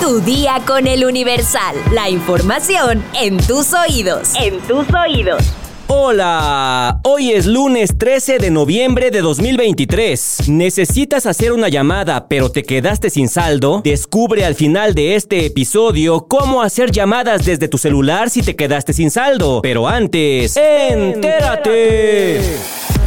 Tu día con el Universal. La información en tus oídos. En tus oídos. Hola, hoy es lunes 13 de noviembre de 2023. ¿Necesitas hacer una llamada pero te quedaste sin saldo? Descubre al final de este episodio cómo hacer llamadas desde tu celular si te quedaste sin saldo. Pero antes, entérate.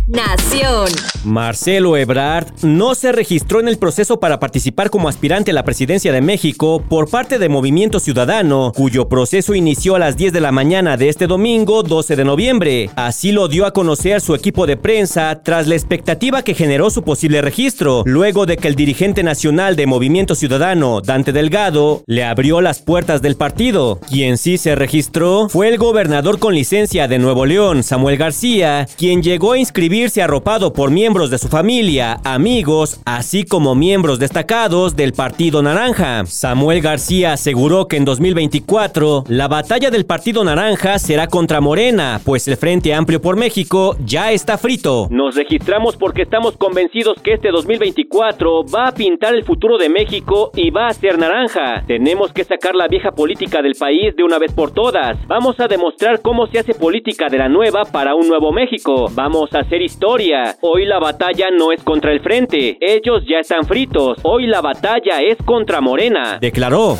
Nación. Marcelo Ebrard no se registró en el proceso para participar como aspirante a la presidencia de México por parte de Movimiento Ciudadano, cuyo proceso inició a las 10 de la mañana de este domingo 12 de noviembre. Así lo dio a conocer su equipo de prensa tras la expectativa que generó su posible registro, luego de que el dirigente nacional de Movimiento Ciudadano, Dante Delgado, le abrió las puertas del partido. Quien sí se registró fue el gobernador con licencia de Nuevo León, Samuel García, quien llegó a inscribir arropado por miembros de su familia, amigos, así como miembros destacados del Partido Naranja. Samuel García aseguró que en 2024 la batalla del Partido Naranja será contra Morena, pues el Frente Amplio por México ya está frito. Nos registramos porque estamos convencidos que este 2024 va a pintar el futuro de México y va a ser naranja. Tenemos que sacar la vieja política del país de una vez por todas. Vamos a demostrar cómo se hace política de la nueva para un nuevo México. Vamos a hacer historia. Hoy la batalla no es contra el frente. Ellos ya están fritos. Hoy la batalla es contra Morena. Declaró.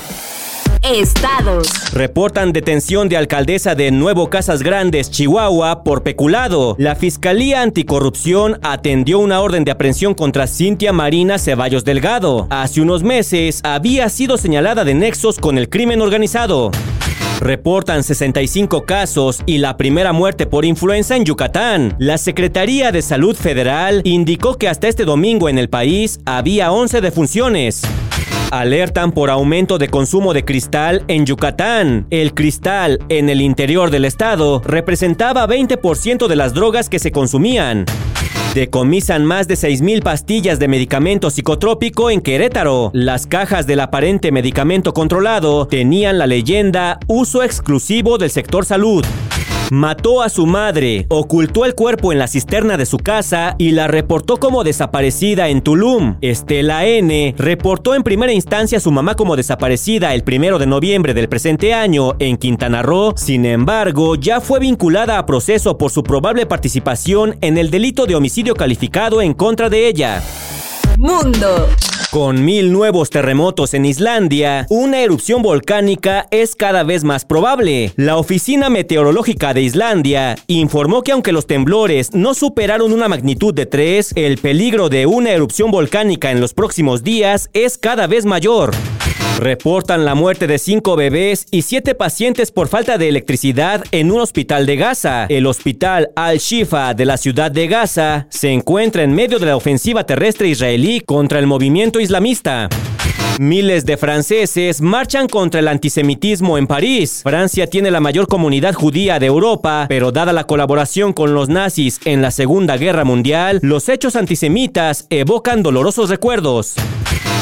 Estados. Reportan detención de alcaldesa de Nuevo Casas Grandes, Chihuahua, por peculado. La Fiscalía Anticorrupción atendió una orden de aprehensión contra Cintia Marina Ceballos Delgado. Hace unos meses había sido señalada de nexos con el crimen organizado. Reportan 65 casos y la primera muerte por influenza en Yucatán. La Secretaría de Salud Federal indicó que hasta este domingo en el país había 11 defunciones. Alertan por aumento de consumo de cristal en Yucatán. El cristal en el interior del estado representaba 20% de las drogas que se consumían. Decomisan más de 6.000 pastillas de medicamento psicotrópico en Querétaro. Las cajas del aparente medicamento controlado tenían la leyenda uso exclusivo del sector salud. Mató a su madre, ocultó el cuerpo en la cisterna de su casa y la reportó como desaparecida en Tulum. Estela N. reportó en primera instancia a su mamá como desaparecida el primero de noviembre del presente año en Quintana Roo. Sin embargo, ya fue vinculada a proceso por su probable participación en el delito de homicidio calificado en contra de ella. Mundo. Con mil nuevos terremotos en Islandia, una erupción volcánica es cada vez más probable. La Oficina Meteorológica de Islandia informó que aunque los temblores no superaron una magnitud de 3, el peligro de una erupción volcánica en los próximos días es cada vez mayor. Reportan la muerte de cinco bebés y siete pacientes por falta de electricidad en un hospital de Gaza. El hospital Al-Shifa de la ciudad de Gaza se encuentra en medio de la ofensiva terrestre israelí contra el movimiento islamista. Miles de franceses marchan contra el antisemitismo en París. Francia tiene la mayor comunidad judía de Europa, pero dada la colaboración con los nazis en la Segunda Guerra Mundial, los hechos antisemitas evocan dolorosos recuerdos.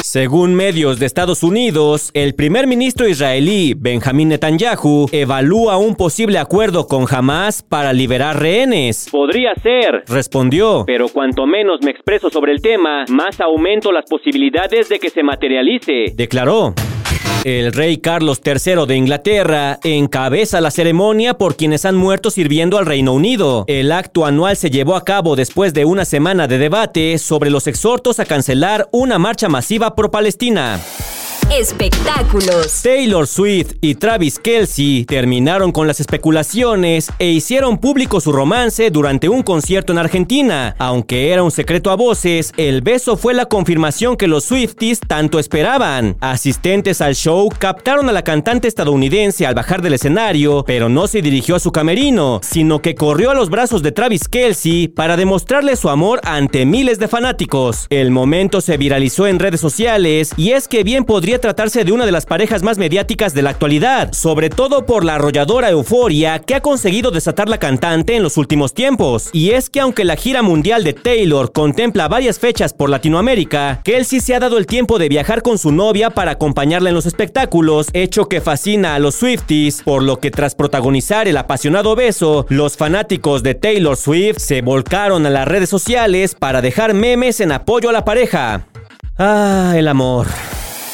Según medios de Estados Unidos, el primer ministro israelí Benjamín Netanyahu evalúa un posible acuerdo con Hamas para liberar rehenes. Podría ser, respondió, pero cuanto menos me expreso sobre el tema, más aumento las posibilidades de que se materialice, declaró. El rey Carlos III de Inglaterra encabeza la ceremonia por quienes han muerto sirviendo al Reino Unido. El acto anual se llevó a cabo después de una semana de debate sobre los exhortos a cancelar una marcha masiva pro Palestina. Espectáculos. Taylor Swift y Travis Kelsey terminaron con las especulaciones e hicieron público su romance durante un concierto en Argentina. Aunque era un secreto a voces, el beso fue la confirmación que los Swifties tanto esperaban. Asistentes al show captaron a la cantante estadounidense al bajar del escenario, pero no se dirigió a su camerino, sino que corrió a los brazos de Travis Kelsey para demostrarle su amor ante miles de fanáticos. El momento se viralizó en redes sociales y es que bien podría tratarse de una de las parejas más mediáticas de la actualidad, sobre todo por la arrolladora euforia que ha conseguido desatar la cantante en los últimos tiempos. Y es que aunque la gira mundial de Taylor contempla varias fechas por Latinoamérica, Kelsey se ha dado el tiempo de viajar con su novia para acompañarla en los espectáculos, hecho que fascina a los Swifties, por lo que tras protagonizar el apasionado beso, los fanáticos de Taylor Swift se volcaron a las redes sociales para dejar memes en apoyo a la pareja. Ah, el amor.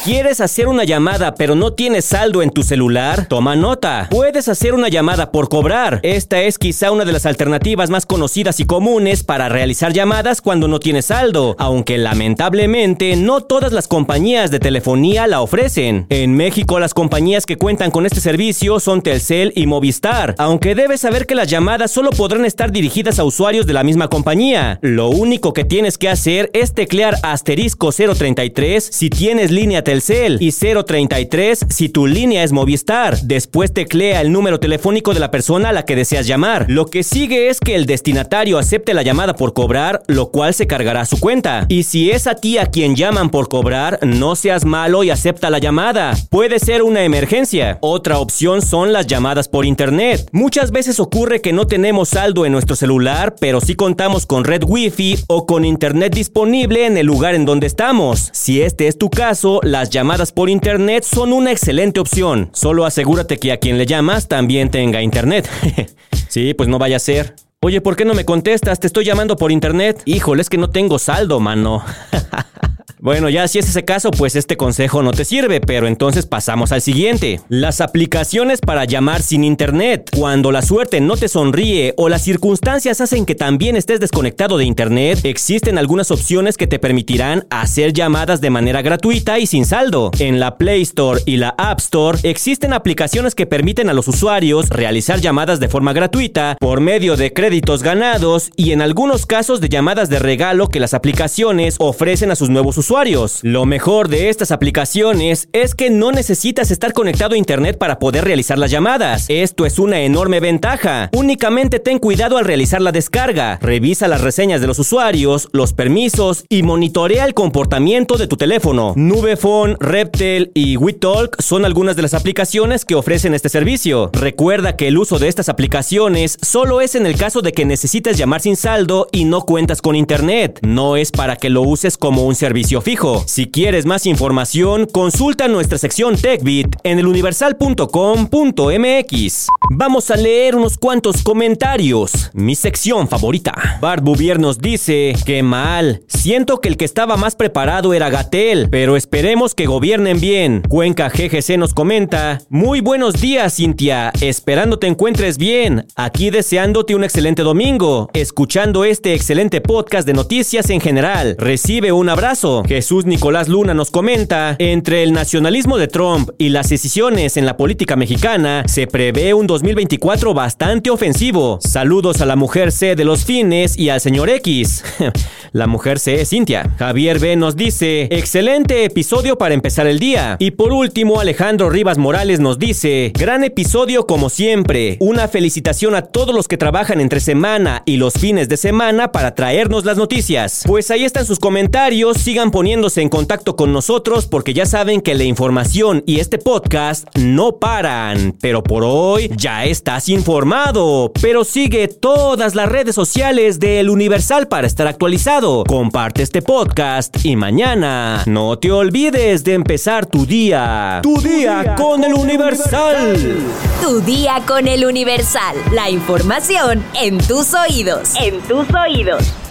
¿Quieres hacer una llamada pero no tienes saldo en tu celular? Toma nota. Puedes hacer una llamada por cobrar. Esta es quizá una de las alternativas más conocidas y comunes para realizar llamadas cuando no tienes saldo, aunque lamentablemente no todas las compañías de telefonía la ofrecen. En México las compañías que cuentan con este servicio son Telcel y Movistar, aunque debes saber que las llamadas solo podrán estar dirigidas a usuarios de la misma compañía. Lo único que tienes que hacer es teclear asterisco 033 si tienes línea Telcel y 033 si tu línea es Movistar. Después teclea el número telefónico de la persona a la que deseas llamar. Lo que sigue es que el destinatario acepte la llamada por cobrar, lo cual se cargará a su cuenta. Y si es a ti a quien llaman por cobrar, no seas malo y acepta la llamada. Puede ser una emergencia. Otra opción son las llamadas por internet. Muchas veces ocurre que no tenemos saldo en nuestro celular, pero sí contamos con red wifi o con internet disponible en el lugar en donde estamos. Si este es tu caso, las llamadas por internet son una excelente opción. Solo asegúrate que a quien le llamas también tenga internet. sí, pues no vaya a ser. Oye, ¿por qué no me contestas? Te estoy llamando por internet. Híjole, es que no tengo saldo, mano. Bueno, ya si es ese caso, pues este consejo no te sirve, pero entonces pasamos al siguiente. Las aplicaciones para llamar sin internet. Cuando la suerte no te sonríe o las circunstancias hacen que también estés desconectado de internet, existen algunas opciones que te permitirán hacer llamadas de manera gratuita y sin saldo. En la Play Store y la App Store existen aplicaciones que permiten a los usuarios realizar llamadas de forma gratuita por medio de créditos ganados y en algunos casos de llamadas de regalo que las aplicaciones ofrecen a sus nuevos usuarios lo mejor de estas aplicaciones es que no necesitas estar conectado a internet para poder realizar las llamadas. Esto es una enorme ventaja. Únicamente ten cuidado al realizar la descarga. Revisa las reseñas de los usuarios, los permisos y monitorea el comportamiento de tu teléfono. Nubefone, Reptel y WeTalk son algunas de las aplicaciones que ofrecen este servicio. Recuerda que el uso de estas aplicaciones solo es en el caso de que necesites llamar sin saldo y no cuentas con internet. No es para que lo uses como un servicio fijo. Si quieres más información, consulta nuestra sección TechBit en eluniversal.com.mx. Vamos a leer unos cuantos comentarios. Mi sección favorita. Bart Bouvier nos dice, qué mal. Siento que el que estaba más preparado era Gatel, pero esperemos que gobiernen bien. Cuenca GGC nos comenta, muy buenos días Cintia, esperando te encuentres bien. Aquí deseándote un excelente domingo, escuchando este excelente podcast de noticias en general. Recibe un abrazo. Jesús Nicolás Luna nos comenta, entre el nacionalismo de Trump y las decisiones en la política mexicana, se prevé un 2024 bastante ofensivo. Saludos a la mujer C de los fines y al señor X. la mujer C es Cintia. Javier B nos dice, excelente episodio para empezar el día. Y por último, Alejandro Rivas Morales nos dice, gran episodio como siempre. Una felicitación a todos los que trabajan entre semana y los fines de semana para traernos las noticias. Pues ahí están sus comentarios, sigan poniéndose en contacto con nosotros porque ya saben que la información y este podcast no paran. Pero por hoy ya estás informado. Pero sigue todas las redes sociales de El Universal para estar actualizado. Comparte este podcast y mañana no te olvides de empezar tu día. Tu, día, con, El Universal. Tu día con El Universal. La información en tus oídos. En tus oídos.